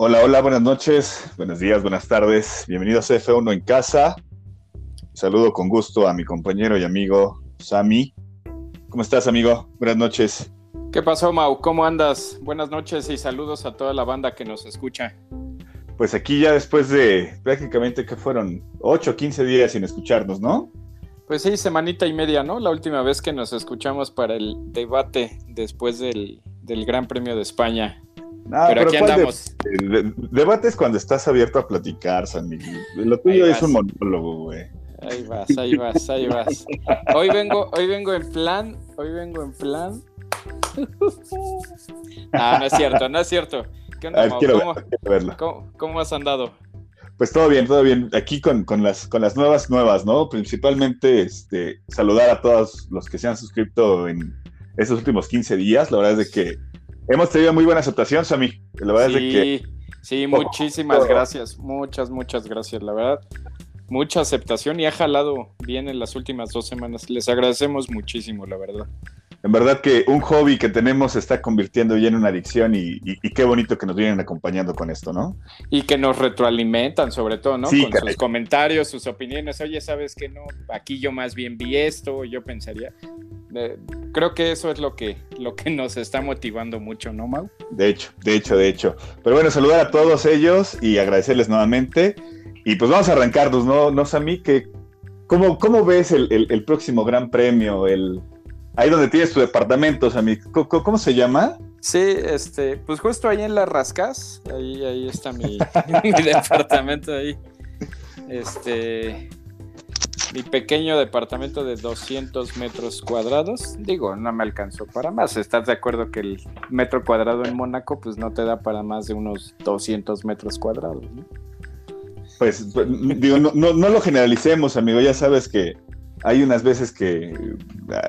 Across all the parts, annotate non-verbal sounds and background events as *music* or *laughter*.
Hola, hola, buenas noches, buenos días, buenas tardes. Bienvenidos a F1 en casa. Saludo con gusto a mi compañero y amigo Sami. ¿Cómo estás, amigo? Buenas noches. ¿Qué pasó, Mau? ¿Cómo andas? Buenas noches y saludos a toda la banda que nos escucha. Pues aquí ya después de prácticamente que fueron 8 o 15 días sin escucharnos, ¿no? Pues sí, semanita y media, ¿no? La última vez que nos escuchamos para el debate después del, Gran Premio de España. Pero, aquí andamos. De, debate es cuando estás abierto a platicar, San Lo tuyo es un monólogo, güey. Ahí vas, ahí vas, ahí vas. Hoy vengo, hoy vengo en plan, hoy vengo en plan. Ah, no es cierto, no es cierto. ¿Qué onda, ¿Cómo, has andado? Pues todo bien, todo bien. Aquí con, las, con las nuevas nuevas, ¿no? Principalmente este, saludar a todos los que se han suscrito en estos últimos 15 días. La verdad es de que hemos tenido muy buena aceptación, Sammy. La verdad es de que... Sí, muchísimas gracias. Muchas, muchas gracias. La verdad, mucha aceptación y ha jalado bien en las últimas dos semanas. Les agradecemos muchísimo, la verdad. En verdad que un hobby que tenemos se está convirtiendo ya en una adicción y, qué bonito que nos vienen acompañando con esto, ¿no? Y que nos retroalimentan sobre todo, ¿no? con sus comentarios, sus opiniones. Oye, ¿sabes qué no? Aquí yo más bien vi esto, yo pensaría. Eh, creo que eso es lo que, lo que nos está motivando mucho, ¿no, Mau? De hecho, de hecho, de hecho. Pero bueno, saludar a todos ellos y agradecerles nuevamente. Y pues vamos a arrancarnos, ¿no, no Sammy? Que, ¿cómo, ¿Cómo ves el, próximo Gran Premio? El, ahí donde tienes tu departamento, Sammy. ¿Cómo, se llama? Sí, este, pues justo ahí en Las Rascas, ahí, ahí está mi, *laughs* mi departamento ahí. Este, mi pequeño departamento de 200 metros cuadrados. Digo, no me alcanzó para más. ¿Estás de acuerdo que el metro cuadrado en Mónaco pues no te da para más de unos 200 metros cuadrados? ¿no? Pues, pues digo, no, no, lo generalicemos, amigo. Ya sabes que hay unas veces que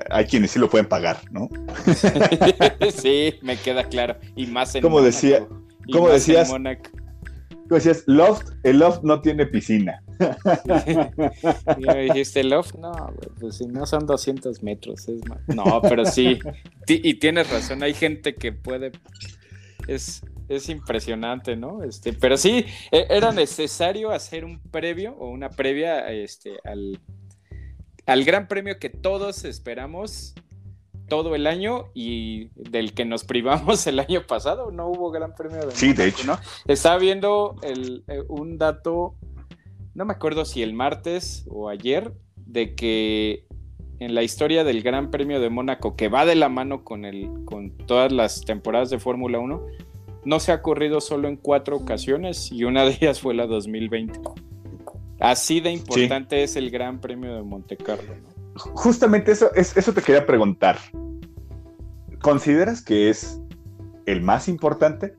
hay quienes sí lo pueden pagar, ¿no? *laughs* sí, me queda claro. Y más en Como decía, como decías, como decías, loft, el loft no tiene piscina. *laughs* y me dijiste loft, no, pues si no son 200 metros, es más. No, pero sí, y tienes razón, hay gente que puede, es, es impresionante, ¿no? Este, pero sí, e, era necesario hacer un previo o una previa este, al, al gran premio que todos esperamos todo el año y del que nos privamos *laughs* el año pasado. No hubo gran premio de Sí, de hecho. ¿no? Estaba viendo el, eh, un dato, no me acuerdo si el martes o ayer, de que en la historia del Gran Premio de Mónaco, que va de la mano con, el, con todas las temporadas de Fórmula 1, no se ha corrido solo en cuatro ocasiones y una de ellas fue la 2020. Así de importante es el Gran Premio de Monte Carlo. Justamente eso, eso te quería preguntar. ¿Consideras que es el más importante?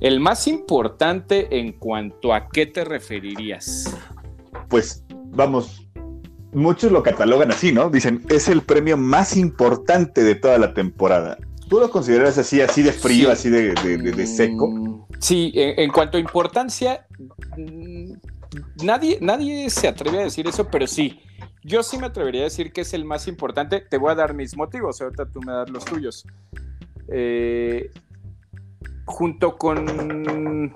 El más importante en cuanto a qué te referirías. Pues vamos, muchos lo catalogan así, ¿no? Dicen, es el premio más importante de toda la temporada. ¿Tú lo consideras así, así de frío, así de, seco? Sí, en, cuanto a importancia, nadie, nadie se atreve a decir eso, pero sí. Yo sí me atrevería a decir que es el más importante. Te voy a dar mis motivos, ahorita tú me das los tuyos. Eh, junto con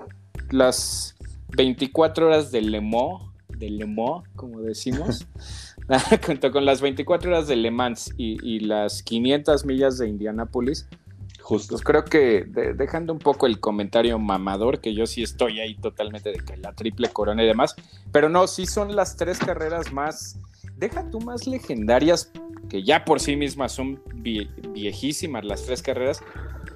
las 24 horas de Le Mans, de Le Mans, como decimos, *laughs* *laughs* junto con las 24 horas de Le Mans y, las 500 millas de Indianápolis, Justo. Pues creo que dejando un poco el comentario mamador, que yo sí estoy ahí totalmente de que la triple corona y demás, pero no, sí son las tres carreras más, deja tú más legendarias, que ya por sí mismas son viejísimas las tres carreras,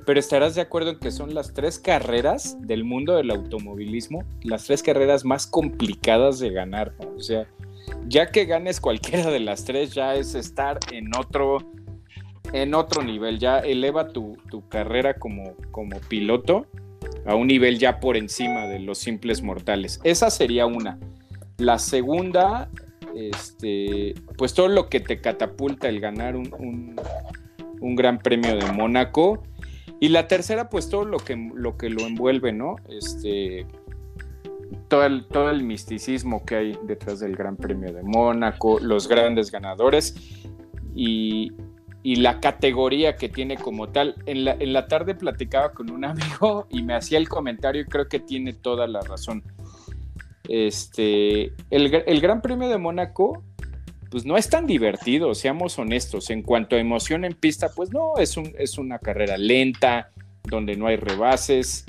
pero estarás de acuerdo en que son las tres carreras del mundo del automovilismo, las tres carreras más complicadas de ganar, O sea, ya que ganes cualquiera de las tres, ya es estar en otro, en otro nivel, ya eleva tu, carrera como, como piloto a un nivel ya por encima de los simples mortales. Esa sería una. La segunda, este, pues todo lo que te catapulta el ganar un, un, gran premio de Mónaco. Y la tercera, pues todo lo que lo, que lo envuelve, ¿no? Este, todo el, todo el misticismo que hay detrás del Gran Premio de Mónaco, los grandes ganadores y, y la categoría que tiene como tal. En la, en la tarde platicaba con un *laughs* amigo y me hacía el comentario y creo que tiene toda la razón. Este, el, Gran Premio de Mónaco, pues no es tan divertido, seamos honestos. En cuanto a emoción en pista, pues no, es, un, es una carrera lenta, donde no hay rebases.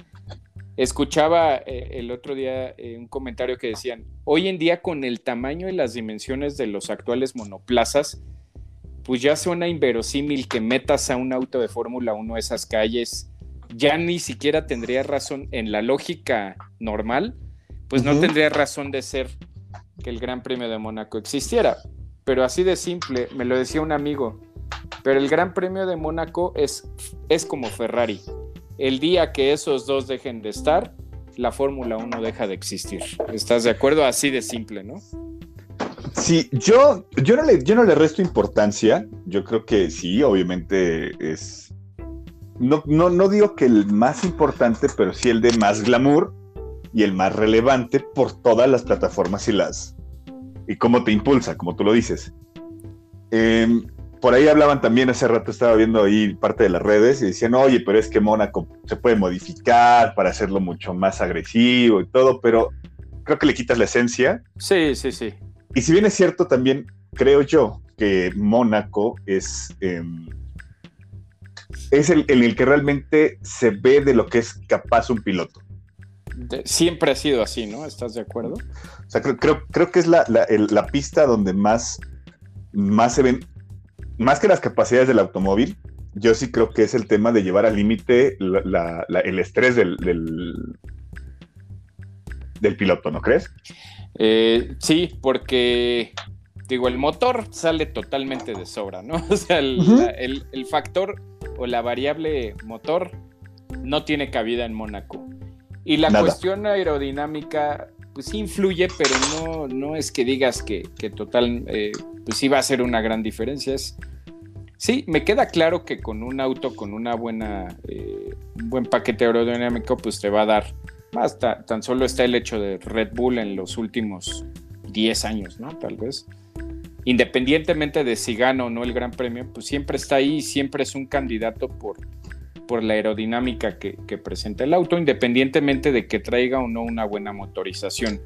Escuchaba eh, el otro día eh, un comentario que decían, hoy en día con el tamaño y las dimensiones de los actuales monoplazas, pues ya suena inverosímil que metas a un auto de Fórmula 1 a esas calles. Ya ni siquiera tendría razón en la lógica normal, pues no tendría razón de ser que el Gran Premio de Mónaco existiera. Pero así de simple, me lo decía un amigo, pero el Gran Premio de Mónaco es, es como Ferrari. El día que esos dos dejen de estar, la Fórmula 1 deja de existir. ¿Estás de acuerdo? Así de simple, ¿no? Sí, yo, yo, no le, yo no le resto importancia. Yo creo que sí, obviamente es. No, no, no digo que el más importante, pero sí el de más glamour y el más relevante por todas las plataformas y las. y cómo te impulsa, como tú lo dices. Em, por ahí hablaban también, hace rato estaba viendo ahí parte de las redes y decían, oye, pero es que Mónaco se puede modificar para hacerlo mucho más agresivo y todo, pero creo que le quitas la esencia. Sí, sí, sí. Y si bien es cierto, también creo yo que Mónaco es, em, es el, en el que realmente se ve de lo que es capaz un piloto. siempre ha sido así, ¿no? ¿Estás de acuerdo? O sea, creo, creo, que es la, pista donde más, más se ven, más que las capacidades del automóvil, yo sí creo que es el tema de llevar al límite el estrés del, del, piloto, ¿no crees? Eh, sí, porque digo, el motor sale totalmente de sobra, ¿no? *laughs* O sea, el, factor o la variable motor no tiene cabida en Mónaco. Y la cuestión aerodinámica, pues influye, pero no, no es que digas que, total, eh, pues sí va a ser una gran diferencia. sí, me queda claro que con un auto, con una buena, eh, un buen paquete aerodinámico, pues te va a dar hasta tan solo está el hecho de Red Bull en los últimos 10 años, ¿no? Tal vez. Independientemente de si gana o no el Gran Premio, pues siempre está ahí, siempre es un candidato por, por la aerodinámica que, presenta el auto, independientemente de que traiga o no una buena motorización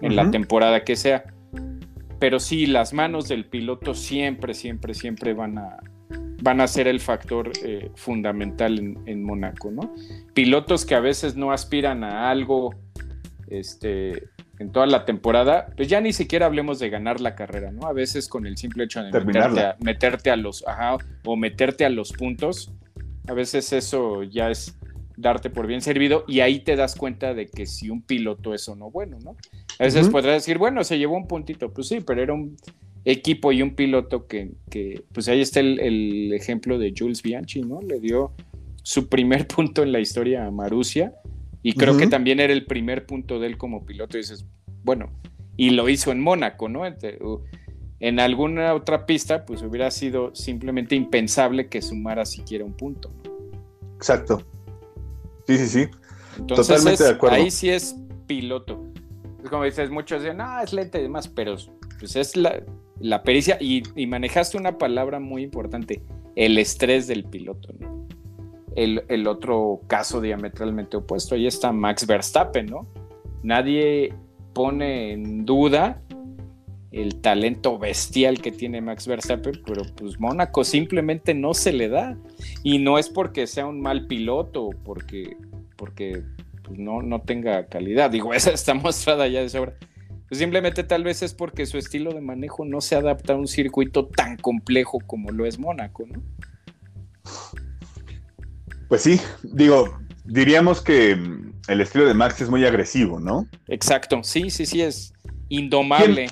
en la temporada que sea. Pero sí, las manos del piloto siempre, siempre, siempre van a, van a ser el factor eh, fundamental en, en, Mónaco, ¿no? Pilotos que a veces no aspiran a algo este, en toda la temporada, pues ya ni siquiera hablemos de ganar la carrera, ¿no? A veces con el simple hecho de meterte a, los, ajá, o meterte a los puntos, a veces eso ya es darte por bien servido y ahí te das cuenta de que si un piloto es o no bueno, ¿no? A veces podrás decir, bueno, se llevó un puntito, pues sí, pero era un equipo y un piloto que, pues ahí está el, ejemplo de Jules Bianchi, ¿no? Le dio su primer *laughs* punto en la historia a Marussia y creo que también era el primer punto de él como piloto y dices, bueno, y lo hizo en Mónaco, ¿no? En alguna otra pista, pues hubiera sido simplemente impensable que sumara siquiera un punto. Exacto. Sí, sí, sí. Totalmente de acuerdo. Ahí sí es piloto. Es como dices, muchos dicen, no, es lento y demás, pero pues es la, la pericia y, manejaste una palabra muy importante, el estrés del piloto. El, otro caso diametralmente opuesto, ahí está Max Verstappen, ¿no? Nadie pone en duda el talento bestial que tiene Max Verstappen, pero pues Mónaco simplemente no se le da. Y no es porque sea un mal piloto, porque, porque pues, no, no tenga calidad. Digo, *laughs* esa está mostrada ya de sobra pues simplemente tal vez es porque su estilo de manejo no se adapta a un circuito tan complejo como lo es Mónaco, ¿no? Pues sí, digo, diríamos que mm, el estilo de Max es muy agresivo, ¿no? Exacto, sí, sí, sí, es indomable.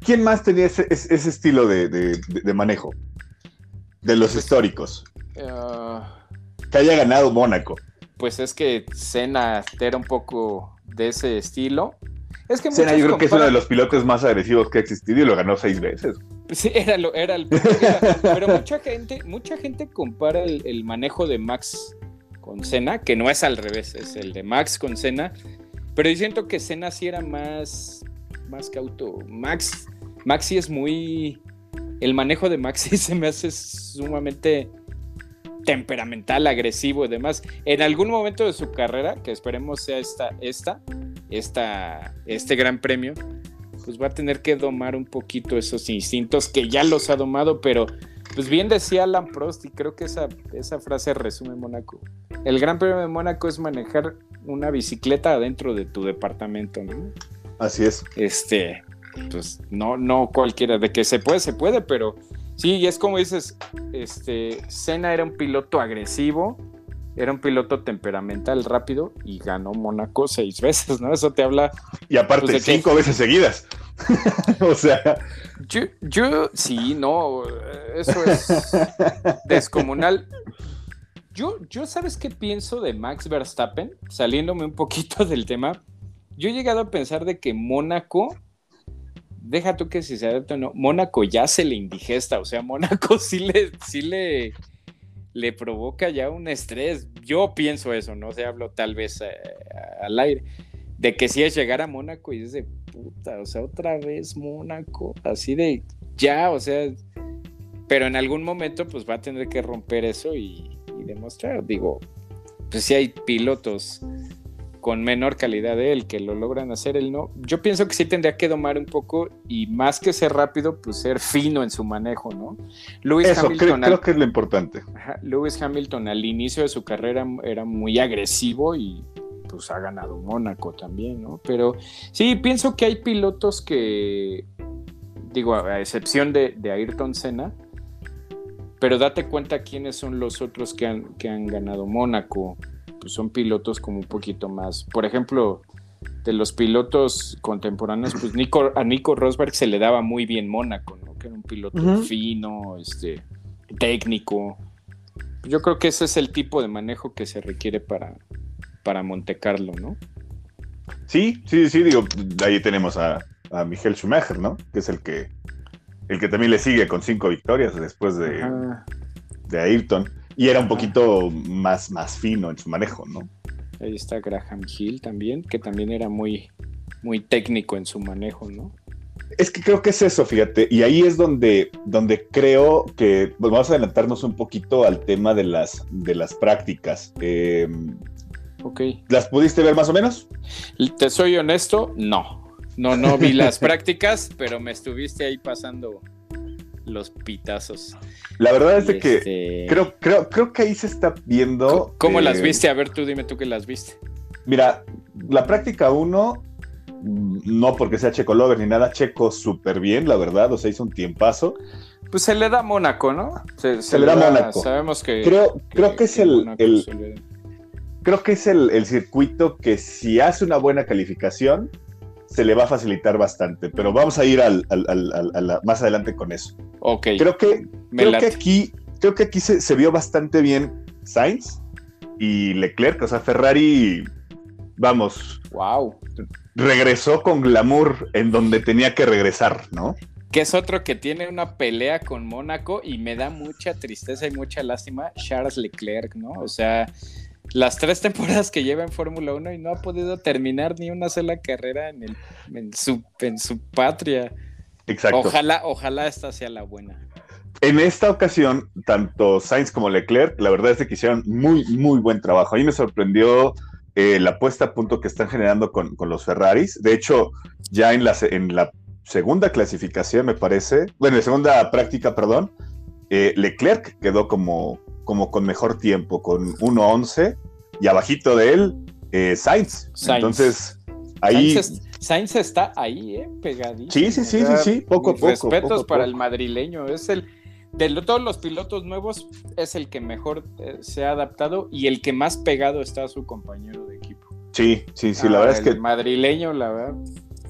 ¿Quién, más tenía ese, estilo de, manejo? De los pues, históricos. Ah, que haya ganado Mónaco. Pues es que Senna era un poco de ese estilo. Es que Senna yo creo que es uno de los pilotos más agresivos que ha existido y lo ganó seis veces. Sí, era, lo, era el Pero mucha gente, mucha gente compara el, manejo de Max con Senna, que no es al revés, es el de Max con Senna. Pero yo siento que Senna sí era más, más cauto. Max, Max sí es muy, el manejo de Maxi *laughs* se me hace sumamente temperamental, agresivo y demás. En algún momento de su carrera, que esperemos sea esta, esta, esta, este gran premio, pues va a tener que domar un poquito esos instintos que ya los ha domado, pero pues bien decía Alan Prost y creo que esa, esa frase resume Mónaco. El gran premio de Mónaco es manejar una bicicleta adentro de tu departamento, ¿no? Así es. Este, pues no, no cualquiera, de que se puede, se puede, pero sí, y es como dices, este, Senna era un piloto agresivo, era un piloto temperamental rápido y ganó Mónaco seis *laughs* veces, ¿no? Eso te habla. Y aparte, pues, cinco veces seguidas. *laughs* o sea. Yo, yo, sí, no, eso es *laughs* descomunal. Yo, yo, ¿sabes qué pienso de Max Verstappen? Saliéndome un poquito del tema. Yo he llegado a pensar de que Mónaco deja tú que si se adapta o no, Mónaco ya se le indigesta, o sea, Mónaco sí le, sí le, le provoca ya un estrés. Yo pienso eso, no se hablo tal vez eh, al aire, de que si es llegar a Mónaco y es de puta, o sea, otra vez Mónaco, así de ya, o sea, pero en algún momento pues va a tener que romper eso y, y demostrar, digo, pues si hay pilotos con menor calidad de él, que lo logran hacer él no. Yo pienso que sí tendría que domar un poco y más que ser rápido, pues ser fino en su manejo, ¿no? Lewis Hamilton creo, que es lo importante. Lewis Hamilton al inicio de su carrera era muy agresivo y pues ha ganado Mónaco también, ¿no? Pero sí, pienso que hay pilotos que, digo, a excepción de, de Ayrton Senna, pero date cuenta quiénes son los otros que han, que han ganado Mónaco pues son pilotos como un poquito más. Por ejemplo, de los pilotos contemporáneos, pues Nico, a Nico Rosberg se le daba muy bien Mónaco, ¿no? Que era un piloto fino, este, técnico. Yo creo que ese es el tipo de manejo que se requiere para, para Monte Carlo, ¿no? Sí, sí, sí, digo, ahí tenemos a, a Miguel Schumacher, ¿no? Que es el que el que también le sigue con cinco victorias después de, de Ayrton. Y era un poquito más, más fino en su manejo, ¿no? Ahí está Graham Hill también, que también era muy, muy técnico en su manejo, ¿no? Es que creo que es eso, fíjate, y ahí es donde, donde creo que pues, vamos a adelantarnos un poquito al tema de las, de las prácticas. Em, ok. ¿Las pudiste ver más o menos? Te soy honesto, no. No, no vi las *laughs* prácticas, pero me estuviste ahí pasando los pitazos. La verdad es de que este, creo, creo, creo que ahí se está viendo. ¿Cómo, las eh, viste? A ver, tú dime tú que las viste. Mira, la práctica 1, no porque sea Checo Lover ni nada, Checo súper bien, la verdad, o sea, hizo un tiempazo. Pues se le da Mónaco, ¿no? Se, le, da, Mónaco. Sabemos que. Creo que, creo que es el. creo que es el, el circuito que si hace una buena calificación, se le va a facilitar bastante, pero vamos a ir al, más adelante con eso. Ok. Creo que, creo que aquí, creo que aquí se, vio bastante bien Sainz y Leclerc, o sea, Ferrari, vamos. Wow. Regresó con glamour en donde tenía que regresar, ¿no? Que es otro que tiene una pelea con Mónaco y me da mucha tristeza y mucha lástima, Charles Leclerc, ¿no? O sea, las tres temporadas que lleva en Fórmula 1 y no ha podido terminar ni una sola carrera en, el, en, su, en su patria. Exacto. Ojalá, ojalá esta sea la buena. En esta ocasión, tanto Sainz como Leclerc, la verdad es que hicieron muy, muy buen trabajo. A mí me sorprendió eh, la puesta a punto que están generando con, los Ferraris. De hecho, ya en la, en la segunda clasificación, me parece, bueno, en la segunda práctica, perdón, eh, Leclerc quedó como, como con mejor tiempo, con 1.11 y abajito de él, eh, Sainz. Entonces, ahí... Sainz, está ahí, ¿eh? Pegadito. Sí, sí, sí, sí, sí, poco a poco. Respetos para el madrileño, es el... De todos los pilotos nuevos, es el que mejor eh, se ha adaptado y el que más pegado está a su compañero de equipo. Sí, sí, sí, la ah, verdad es que... El madrileño, la verdad,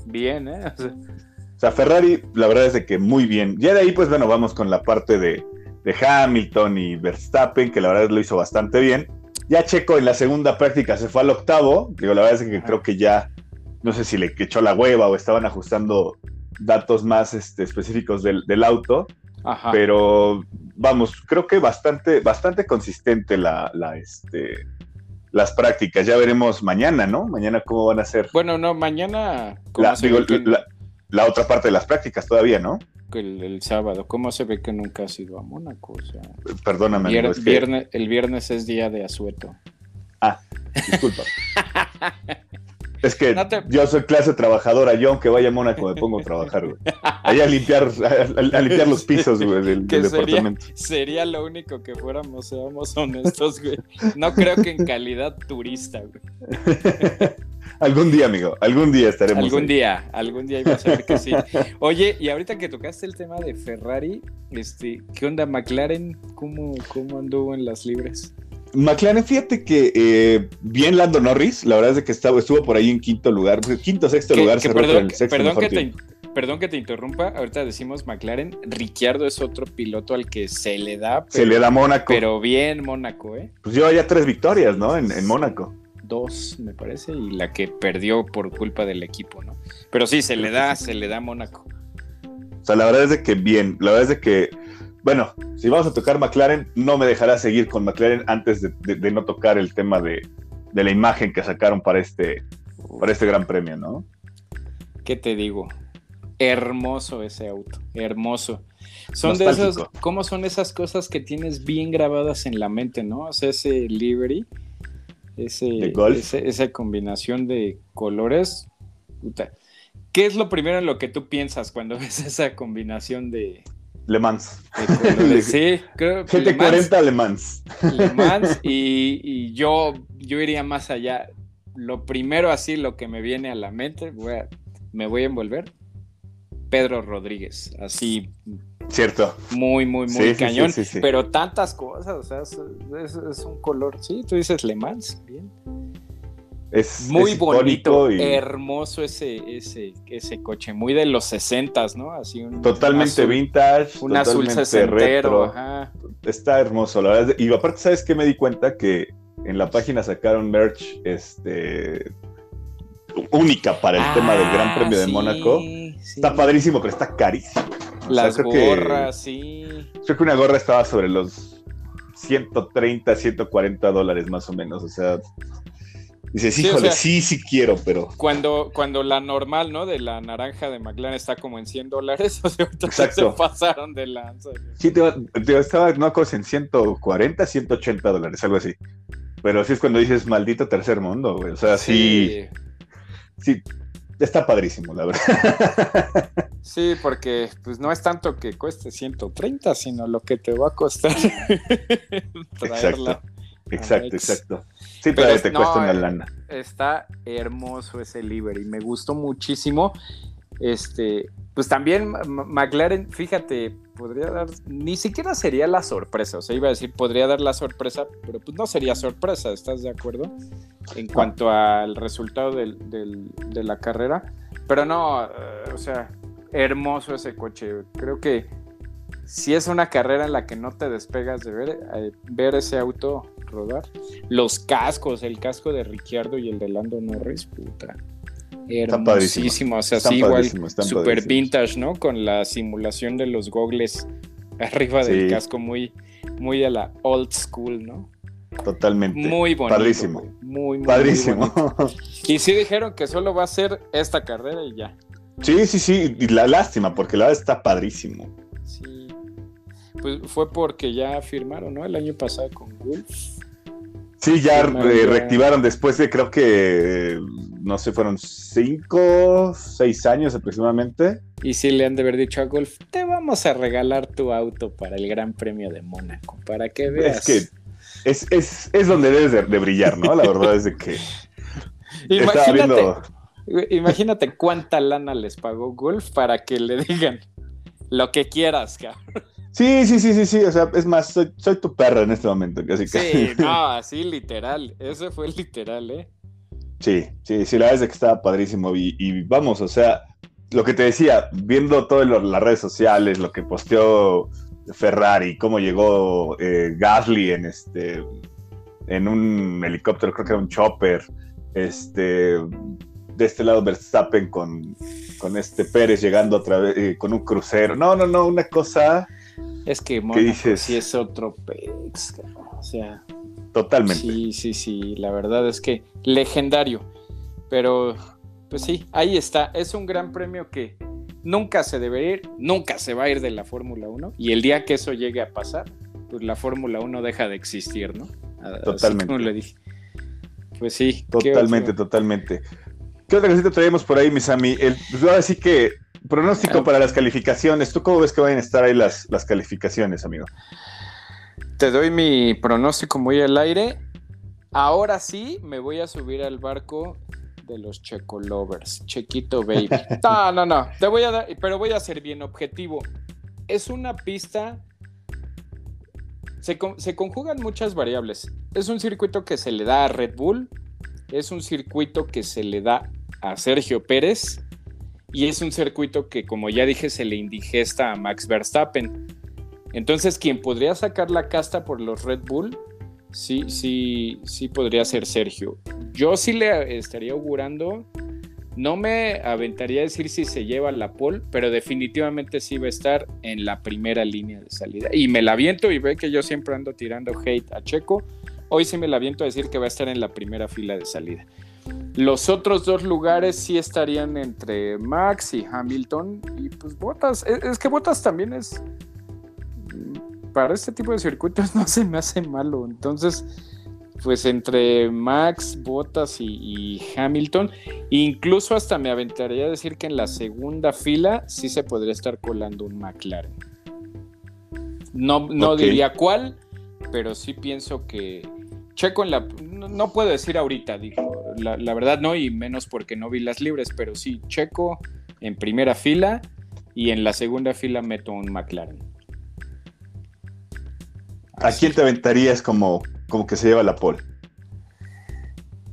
bien, ¿eh? O sea, Ferrari, la verdad es de que muy bien. Ya de ahí, pues bueno, vamos con la parte de, de Hamilton y Verstappen, que la verdad lo hizo bastante bien. Ya Checo en la segunda práctica se fue al octavo. Digo, la verdad es que creo que ya, no sé si le echó la hueva o estaban ajustando datos más este, específicos del, auto. Pero vamos, creo que bastante, bastante consistente la, la, este, las prácticas. Ya veremos mañana, ¿no? Mañana cómo van a ser. Bueno, no, mañana. La, la, otra parte de las prácticas todavía, ¿no? el, el sábado. ¿Cómo se ve que nunca has ido a Mónaco? O sea, Perdóname, vier- amigo, es que- viernes, el viernes es día de asueto. Ah, disculpa. *laughs* Es que No te- yo soy clase trabajadora, yo aunque vaya a Mónaco me pongo a trabajar, güey. Allá a limpiar, a, a limpiar los pisos, güey, del sería, departamento. sería lo único que fuéramos, seamos honestos, güey. No creo que en calidad turista, güey. *laughs* Algún día, amigo, algún día estaremos. Algún ahí. día, algún día ibas a ver que sí. Oye, y ahorita que tocaste el tema de Ferrari, este, ¿qué onda McLaren? ¿Cómo, cómo anduvo en las libres? McLaren, fíjate que eh, bien Lando Norris, la verdad es que estaba, estuvo por ahí en quinto lugar, quinto, sexto Que- lugar, que cerró perdón, el sexto perdón que te, perdón que te interrumpa, ahorita decimos McLaren, Ricciardo es otro piloto al que se le da, Se pero, le da Mónaco. pero bien Mónaco, ¿eh? Pues lleva ya tres victorias, ¿no? En, en Mónaco. Dos, me parece, y la que perdió por culpa del equipo, ¿no? Pero sí, se le da, se le da a Mónaco. O sea, la verdad es de que bien, la verdad es de que, bueno, si vamos a tocar McLaren, no me dejará seguir con McLaren antes de, de- de no tocar el tema de, de la imagen que sacaron para este, para este gran premio, ¿no? ¿Qué te digo? Hermoso ese auto, hermoso. Son de esas, Nostálgico. ¿cómo son esas cosas que tienes bien grabadas en la mente, no? O sea, ese livery, ese, ese- esa combinación de colores. puta. ¿Qué es lo primero en lo que tú piensas cuando *laughs* ves esa combinación de, Le Mans. de colores? *laughs* sí, creo que Le Mans, GT40 Le Mans. Le *laughs* Mans y, y yo, yo iría más allá. Lo primero así, lo que me viene a la mente, voy a- me voy a envolver. Pedro Rodríguez, así Cierto. muy, muy, muy Sí, cañón. sí, sí. Pero tantas cosas, o sea, es, un color, sí, tú dices Le Mans, bien. Es Muy es bonito, y hermoso ese, ese, ese coche, muy de los sesentas, ¿no? Así un totalmente un azul, vintage, un azul totalmente sesentero, retro. ajá. Está hermoso, la verdad. Y aparte, ¿sabes qué? Me di cuenta que en la página sacaron merch este, única para el tema del Gran Ah, Premio de Mónaco. Está padrísimo, pero está carísimo. O sea, Las que- gorras, sí. Creo que una gorra estaba sobre los 130, 140 dólares más o menos. O sea, dices, Sí, o híjole, sea- sí, sí quiero, pero. Cuando, cuando la normal, ¿no? De la naranja de McLaren está como en 100 dólares, *laughs* o sea, Exacto. se pasaron de lanza. Sí, te, te- estaba, no cosa en 140, 180 dólares, algo así. Pero sí es cuando dices maldito tercer mundo, güey. O sea, sí, sí, está padrísimo, la verdad. *laughs* Sí, porque pues no es tanto que cueste 130, sino lo que te va a costar *laughs* traerla. Exacto, Alex. exacto. Sí, Pero es- te no, cuesta una eh, lana. Está hermoso ese livery, me gustó muchísimo. Este, pues también McLaren, fíjate, podría dar, ni siquiera sería la sorpresa, o sea, iba a decir podría dar la sorpresa, pero pues no sería sorpresa, ¿estás de acuerdo? En cuanto al resultado del- del- de la carrera, pero no, eh, o sea, hermoso ese coche, creo que si es una carrera en la que no te despegas de ver, eh, ver ese auto rodar, los cascos, el casco de Ricciardo y el de Lando Norris, puta. Hermosísimo, o sea, Están sí, igual super vintage, ¿no? Con la simulación de los gogles *laughs* arriba del Sí. casco, muy, muy a la old school, ¿no? Totalmente. Muy bonito. Padrísimo. Muy, muy, muy Padrísimo. bonito. Y sí dijeron que solo va a ser esta carrera y ya. Sí, sí, sí. Y la lástima, porque la verdad está padrísimo. Sí. Pues fue porque ya firmaron, ¿no? El año pasado con Wolf. Sí, ya reactivaron después de, creo que, no sé, fueron cinco, seis años aproximadamente. Y sí le han de haber dicho a Golf, te vamos a regalar tu auto para el Gran Premio de Mónaco, para que veas. Es que es, es, es donde debes de, de brillar, ¿no? La verdad es de que *laughs* Imagínate, viendo... imagínate cuánta lana les pagó Golf para que le digan lo que quieras, cabrón. Sí, sí, sí, sí, sí. O sea, es más, soy, soy tu perra en este momento. Que... Sí, no, *laughs* así literal. Ese fue literal, ¿eh? Sí, sí, sí, la verdad es de que estaba padrísimo. Y, y vamos, o sea, lo que te decía, viendo todas las redes sociales, lo que posteó Ferrari, cómo llegó eh, Gasly en este en un helicóptero, creo que era un chopper. Este de este lado Verstappen con, con este Pérez llegando otra vez eh, con un crucero. No, no, no, una cosa Es que Mónaco dices? sí es otro pex. O sea, totalmente. sí, sí, sí. La verdad es que legendario. Pero, pues sí, ahí está. Es un gran premio que nunca se debe ir, nunca se va a ir de la Fórmula 1 y el día que eso llegue a pasar, pues la Fórmula 1 deja de existir, ¿no? Totalmente. como le dije. Pues sí. Totalmente, totalmente. ¿Qué otra cosita traemos por ahí, mis amigos? Pues ahora sí que pronóstico ah. para las calificaciones. ¿Tú cómo ves que van a estar ahí las, las calificaciones, amigo? Te doy mi pronóstico muy al aire. Ahora sí me voy a subir al barco de los Checo Lovers. Chequito Baby. *laughs* No, no, no. Te voy a dar, pero voy a ser bien objetivo. Es una pista. Se, se conjugan muchas variables. Es un circuito que se le da a Red Bull. Es un circuito que se le da a Sergio Pérez. Y es un circuito que, como ya dije, se le indigesta a Max Verstappen. Entonces, quien podría sacar la casta por los Red Bull sí, sí, sí podría ser Sergio. Yo sí le estaría augurando, no me aventaría a decir si se lleva la pole, pero definitivamente sí va a estar en la primera línea de salida. Y me la aviento y ve que yo siempre ando tirando hate a Checo. Hoy sí me la aviento a decir que va a estar en la primera fila de salida. Los otros dos lugares sí estarían entre Max y Hamilton. Y pues Botas, es, es que Botas también es para este tipo de circuitos *laughs* no se me hace malo. Entonces, pues entre Max, Bottas y, Hamilton, incluso hasta me aventaría a decir que en la segunda fila sí se podría estar colando un McLaren. No, no diría cuál, pero sí pienso que Checo en la... No, puedo decir ahorita, digo, la, la, verdad no, y menos porque no vi las libres, pero sí, Checo en primera fila y en la segunda fila meto un McLaren. ¿A quién te aventarías como, como que se lleva la pole?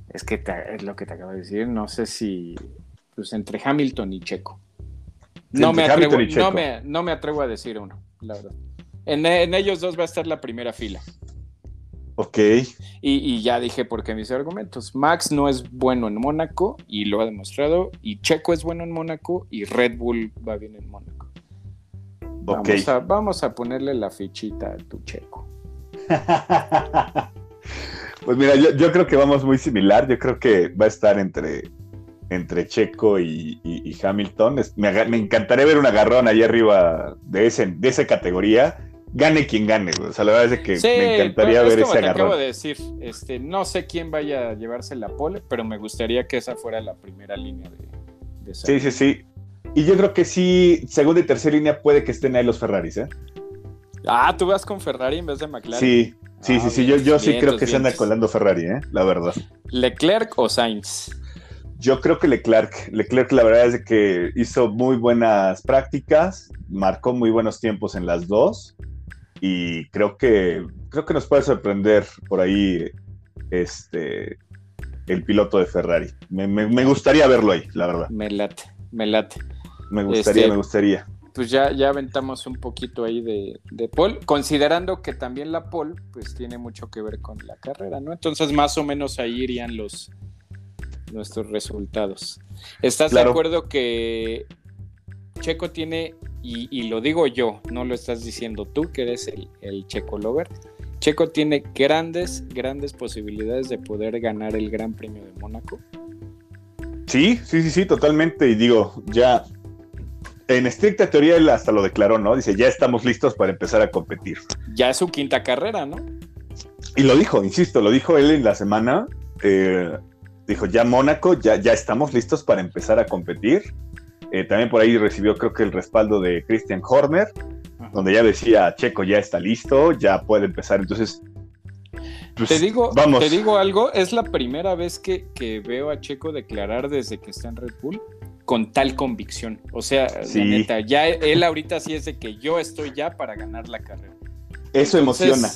Es que es lo que te acabo de decir. No sé si. Pues entre Hamilton y Checo. No, me atrevo, no, me, atrevo, a decir uno, la verdad. En, ellos dos va a estar la primera fila. Ok. Y, ya dije por qué mis argumentos. Max no es bueno en Mónaco y lo ha demostrado. Y Checo es bueno en Mónaco y Red Bull va bien en Mónaco. Vamos, a, vamos a ponerle la fichita a tu Checo. *laughs* pues mira, yo, creo que vamos muy similar. Yo creo que va a estar entre, entre Checo y, Hamilton. me, encantaría ver un agarrón ahí arriba de, ese, de esa categoría. Gane quien gane, o sea, la verdad es que me encantaría ver ese agarrón. acabo de decir, este, no sé quién vaya a llevarse la pole, pero me gustaría que esa fuera la primera línea de, de Sí, sí, sí. Y yo creo que sí, segunda y tercera línea puede que estén ahí los Ferraris, ¿eh? Ah, tú vas con Ferrari en vez de McLaren. Sí, sí, sí, sí. Yo, yo sí creo que se anda colando Ferrari, ¿eh? La verdad. ¿Leclerc o Sainz? Yo creo que Leclerc. Leclerc, la verdad es que hizo muy buenas prácticas, marcó muy buenos tiempos en las dos. Y creo que, creo que nos puede sorprender por ahí este, el piloto de Ferrari. Me, gustaría verlo ahí, la verdad. Me late, me late. Me gustaría, este, me gustaría pues ya, ya aventamos un poquito ahí de, de Paul, considerando que también la Paul pues tiene mucho que ver con la carrera, ¿no? Entonces más o menos ahí irían los nuestros resultados. ¿Estás de acuerdo que Checo tiene, y, lo digo yo, no lo estás diciendo tú, que eres el, el Checo Lover, Checo tiene grandes, grandes posibilidades de poder ganar el Gran Premio de Mónaco? Sí, sí, sí, sí, totalmente. Y digo, ya en estricta teoría él hasta lo declaró, ¿no? Dice, ya estamos listos para empezar a competir. Ya es su quinta carrera, ¿no? Y lo dijo, insisto, lo dijo él en la semana. Eh, dijo, ya Mónaco, ya, ya estamos listos para empezar a competir. Eh, también por ahí recibió creo que el respaldo de Christian Horner, donde ya decía, Checo ya está listo, ya puede empezar. Entonces, pues, te, digo, vamos. te digo algo, es la primera vez que, que veo a Checo declarar desde que está en Red Bull con tal convicción. O sea, neta, ya él ahorita sí es de que yo estoy ya para ganar la carrera. Eso emociona.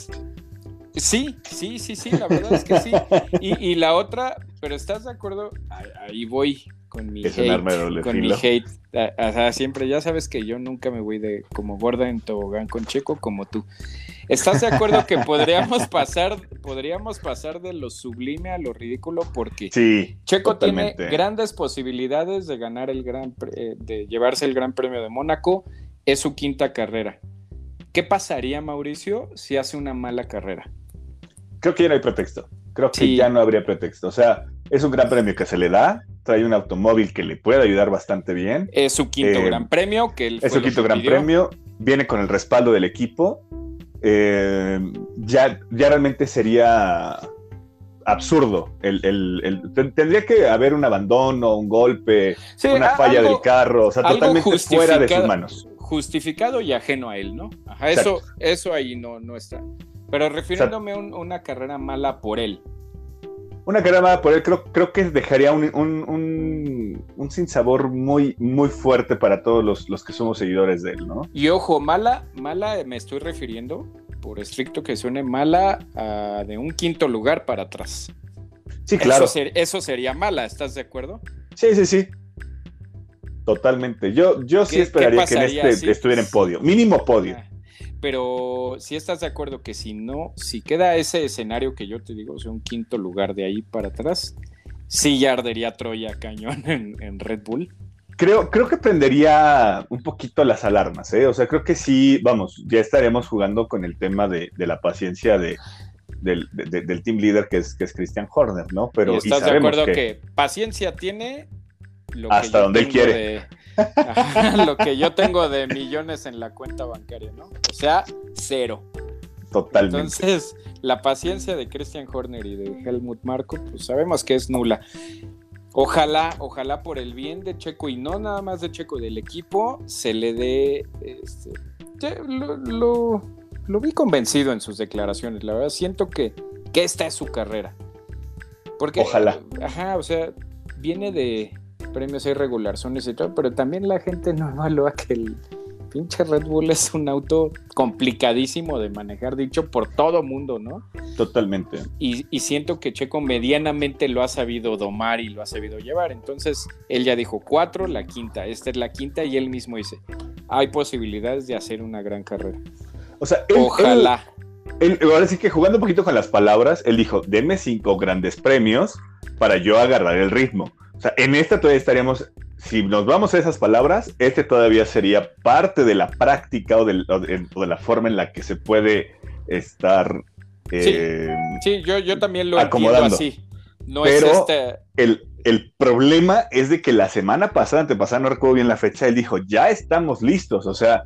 Sí, sí, sí, sí, la verdad es que sí. Y, la otra, pero ¿estás de acuerdo? Ahí voy con mi hate. Con mi hate. O sea, siempre, ya sabes que yo nunca me voy de como gorda en tobogán con Checo como tú. ¿Estás de acuerdo que *laughs* podríamos pasar, podríamos pasar de lo sublime a lo ridículo? Porque Checo tiene grandes posibilidades de ganar el gran, eh, de llevarse el Gran Premio de Mónaco. Es su quinta carrera. ¿Qué pasaría, Mauricio, si hace una mala carrera? Creo que ya no hay pretexto. Creo que ya no habría pretexto. O sea, es un gran premio que se le da. trae un automóvil que le puede ayudar bastante bien. Es su quinto Eh, gran premio, que él Es su quinto gran premio, viene con el respaldo del equipo. Eh, ya, ya realmente sería absurdo. El, el- el- ten- tendría que haber un abandono, un golpe, Sí, una a- falla algo del carro, o sea, totalmente fuera de sus manos. Justificado y ajeno a él, ¿no? Ajá, eso, eso ahí no, no está. Pero refiriéndome a un- una carrera mala por él. Una carrera mala por él creo, creo que dejaría un, un, un, sinsabor muy, muy fuerte para todos los, los que somos seguidores de él, ¿no? Y ojo, mala, mala me estoy refiriendo, por estricto que suene, mala a de un quinto lugar para atrás. Sí, claro. Eso, ser- eso sería mala, ¿estás de acuerdo? Sí, sí, sí. Totalmente. Yo, yo sí ¿Qué- esperaría que en este si- estuviera en podio. Mínimo podio. Ah, Pero si estás de acuerdo que si no, si queda ese escenario que yo te digo, o sea, un quinto lugar de ahí para atrás, sí ya ardería Troya cañón *laughs* en, en Red Bull. Creo, creo que prendería un poquito las alarmas, ¿eh? O sea, creo que sí, vamos, ya estaremos jugando con el tema de, de la paciencia de, del, de- de- del team leader que es, que es Christian Horner, ¿no? Pero y y estás de acuerdo que, que... paciencia tiene lo Hasta yo donde él quiere. de- Ajá, lo que yo tengo de millones en la cuenta bancaria, ¿no? O sea, cero. totalmente. Entonces, la paciencia de Christian Horner y de Helmut Marko, pues sabemos que es nula. Ojalá, ojalá por el bien de Checo y no nada más de Checo, del equipo, se le dé. este, ya lo, lo- lo vi convencido en sus declaraciones, la verdad. Siento que, que esta es su carrera. Porque, Ojalá. Ajá, o sea, viene de premios irregular, son y todo, pero también la gente no evalúa que el pinche Red Bull es un auto complicadísimo de manejar, dicho por todo mundo, ¿no? Totalmente. Y, y siento que Checo medianamente lo ha sabido domar y lo ha sabido llevar. Entonces, él ya dijo cuatro, la quinta, esta es la quinta, y él mismo dice, hay posibilidades de hacer una gran carrera. O sea, él, Ojalá. él- él- ahora sí que jugando un poquito con las palabras, él dijo, deme cinco grandes premios para yo agarrar el ritmo. O sea, en esta todavía estaríamos, si nos vamos a esas palabras, este todavía sería parte de la práctica o, de, o de la forma en la que se puede estar... eh, Sí, yo, yo también lo Acomodando. entiendo así. No Pero- es este... el, el problema es de que la semana pasada, antepasada, no recuerdo bien la fecha, él dijo, ya estamos listos. O sea,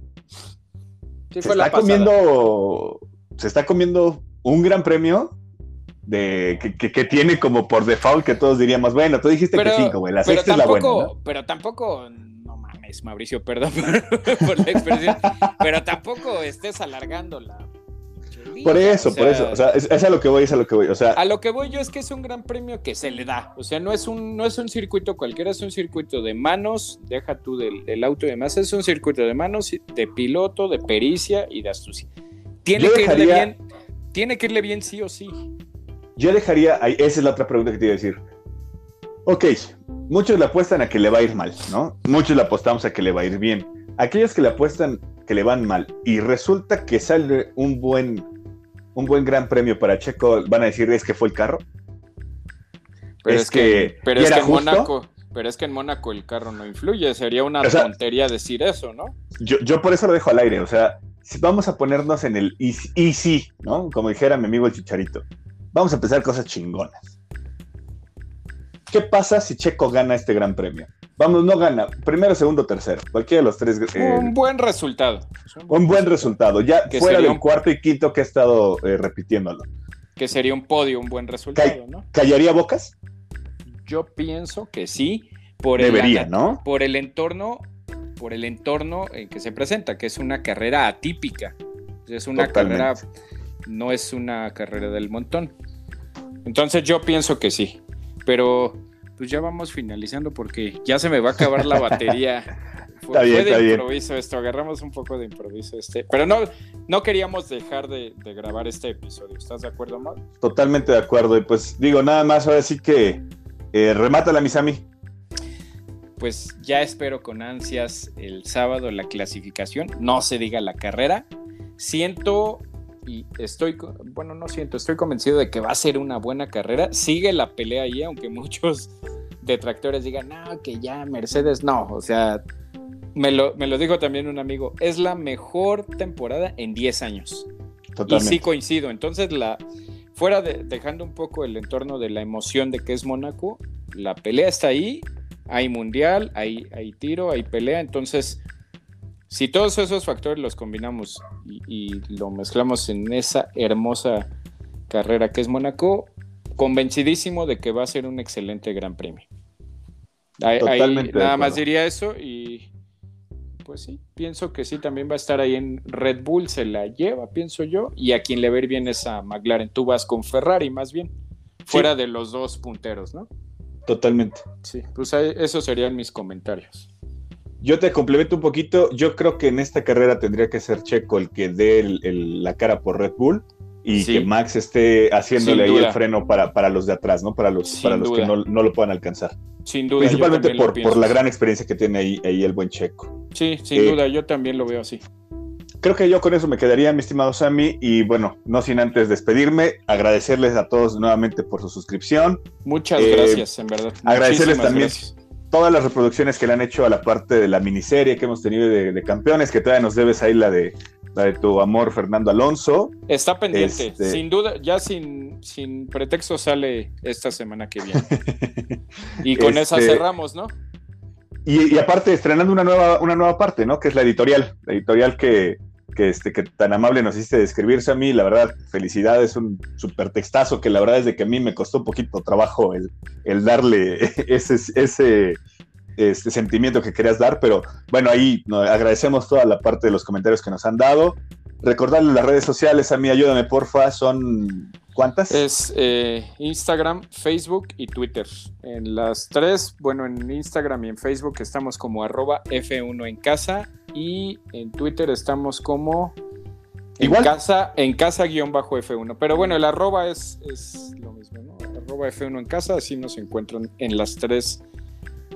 sí, se está comiendo, se está comiendo un gran premio de que, que- que tiene como por default que todos diríamos, bueno, tú dijiste Pero- que cinco, güey, la sexta es la buena, pero tampoco, no mames, Mauricio, perdón *laughs* por, por la expresión, pero tampoco estés alargando la. pinche Por eso, o por eso, o sea, es, es a lo que voy, es a lo que voy, o sea, A lo que voy yo es que es un gran premio que se le da. O sea, no es un, no es un circuito cualquiera, es un circuito de manos, deja tú del, del auto y demás, es un circuito de manos, de piloto, de pericia y de astucia. Tiene Yo que irle bien, tiene que irle bien sí o sí. Yo dejaría, ahí, esa es la otra pregunta que te iba a decir. Ok, muchos le apuestan a que le va a ir mal, ¿no? Muchos le apostamos a que le va a ir bien. Aquellos que le apuestan que le van mal y resulta que sale un buen, un buen gran premio para Checo, van a decir es que fue el carro. Pero Es es, que, que, pero ¿y es que era en justo? Mónaco, pero es que en Mónaco el carro no influye, sería una O sea- tontería decir eso, ¿no? Yo, yo por eso lo dejo al aire, o sea, si vamos a ponernos en el y, si- y sí, ¿no? Como dijera mi amigo el chicharito, vamos a empezar cosas chingonas. ¿Qué pasa si Checo gana este gran premio? Vamos, no gana, primero, segundo, tercero, cualquiera de los tres. eh, un buen resultado. un buen resultado, ya Que fuera del un- cuarto y quinto que he estado eh, repitiéndolo. Que sería un podio, un buen resultado, ¿no? ¿Callaría bocas? Yo pienso que sí, por Debería, el, ¿no? por el entorno, por el entorno en que se presenta, que es una carrera atípica. Es una Totalmente. carrera, no es una carrera del montón. Entonces yo pienso que sí. Pero pues ya vamos finalizando porque ya se me va a acabar la batería. *laughs* Fue, Está bien, fue de está bien. improviso esto, agarramos un poco de improviso este. Pero no, no queríamos dejar de, de grabar este episodio. ¿Estás de acuerdo, Mau? Totalmente de acuerdo. Y pues digo, nada más, ahora sí que eh, remátala, Misami. pues ya espero con ansias el sábado la clasificación, no se diga la carrera. Siento y estoy, bueno, no siento, estoy convencido de que va a ser una buena carrera. Sigue la pelea ahí, aunque muchos detractores digan, no, que ya Mercedes, no, o sea, me lo, me lo dijo también un amigo, es la mejor temporada en 10 años. Y Totalmente. sí coincido. Entonces, la fuera de, dejando un poco el entorno de la emoción de que es Mónaco, la pelea está ahí, hay mundial, hay, hay tiro, hay pelea, entonces si todos esos factores los combinamos y, lo mezclamos en esa hermosa carrera que es Mónaco, convencidísimo de que va a ser un excelente gran premio. nada más diría eso y pues sí, pienso que sí, también va a estar ahí en Red Bull, se la lleva, pienso yo, y a quien le ver bien es a McLaren. Tú vas con Ferrari más bien, fuera de los dos punteros, ¿no? Totalmente. Sí, pues esos serían mis comentarios. Yo te complemento un poquito. Yo creo que en esta carrera tendría que ser Checo el que dé la cara por Red Bull y que Max esté haciéndole ahí el freno para, para, los de atrás, ¿no? Para los, para los que no, lo puedan alcanzar. Sin duda. Principalmente por, por, la gran experiencia que tiene ahí, ahí el buen Checo. Sí, sin eh, duda, yo también lo veo así. Creo que yo con eso me quedaría, mi estimado Sammy, y bueno, no sin antes despedirme, agradecerles a todos nuevamente por su suscripción. Muchas eh, gracias, en verdad. Agradecerles también todas las reproducciones que le han hecho a la parte de la miniserie que hemos tenido de, campeones, que todavía nos debes ahí la de la de tu amor Fernando Alonso. Está pendiente, este, sin duda, ya sin, sin pretexto sale esta semana que viene. *laughs* y con esa este, cerramos, ¿no? Y, aparte, estrenando una nueva, una nueva parte, ¿no? Que es la editorial, la editorial que, que, este, que tan amable nos hiciste describirse a mí, la verdad, felicidades, un súper textazo que la verdad es de que a mí me costó poquito trabajo el, el darle *laughs* ese, ese este sentimiento que querías dar, pero bueno, ahí agradecemos toda la parte de los comentarios que nos han dado. Recordarles las redes sociales, a mí ayúdame porfa, son ¿cuántas? Es eh, Instagram, Facebook y Twitter. En las tres, bueno, en Instagram y en Facebook estamos como arroba F1 en casa y en Twitter estamos como en casa, en casa guion bajo F1. Pero bueno, el arroba es, es lo mismo, ¿no? Arroba F1 en casa, así nos encuentran en las tres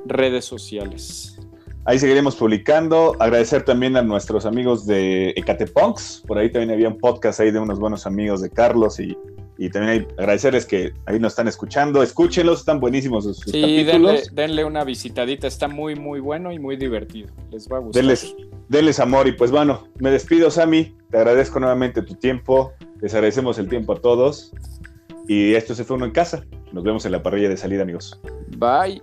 redes sociales. Ahí seguiremos publicando. Agradecer también a nuestros amigos de Ecatepunks. Por ahí también había un podcast ahí de unos buenos amigos de Carlos y, también agradecerles que ahí nos están escuchando. Escúchenlos, están buenísimos sus, sí, Denle, una visitadita, está muy, muy bueno y muy divertido. Les va a gustar. Denles, denles amor y pues bueno, me despido, Sammy. Te agradezco nuevamente tu tiempo. Les agradecemos el tiempo a todos. Y esto se fue uno en casa. Nos vemos en la parrilla de salida, amigos. Bye.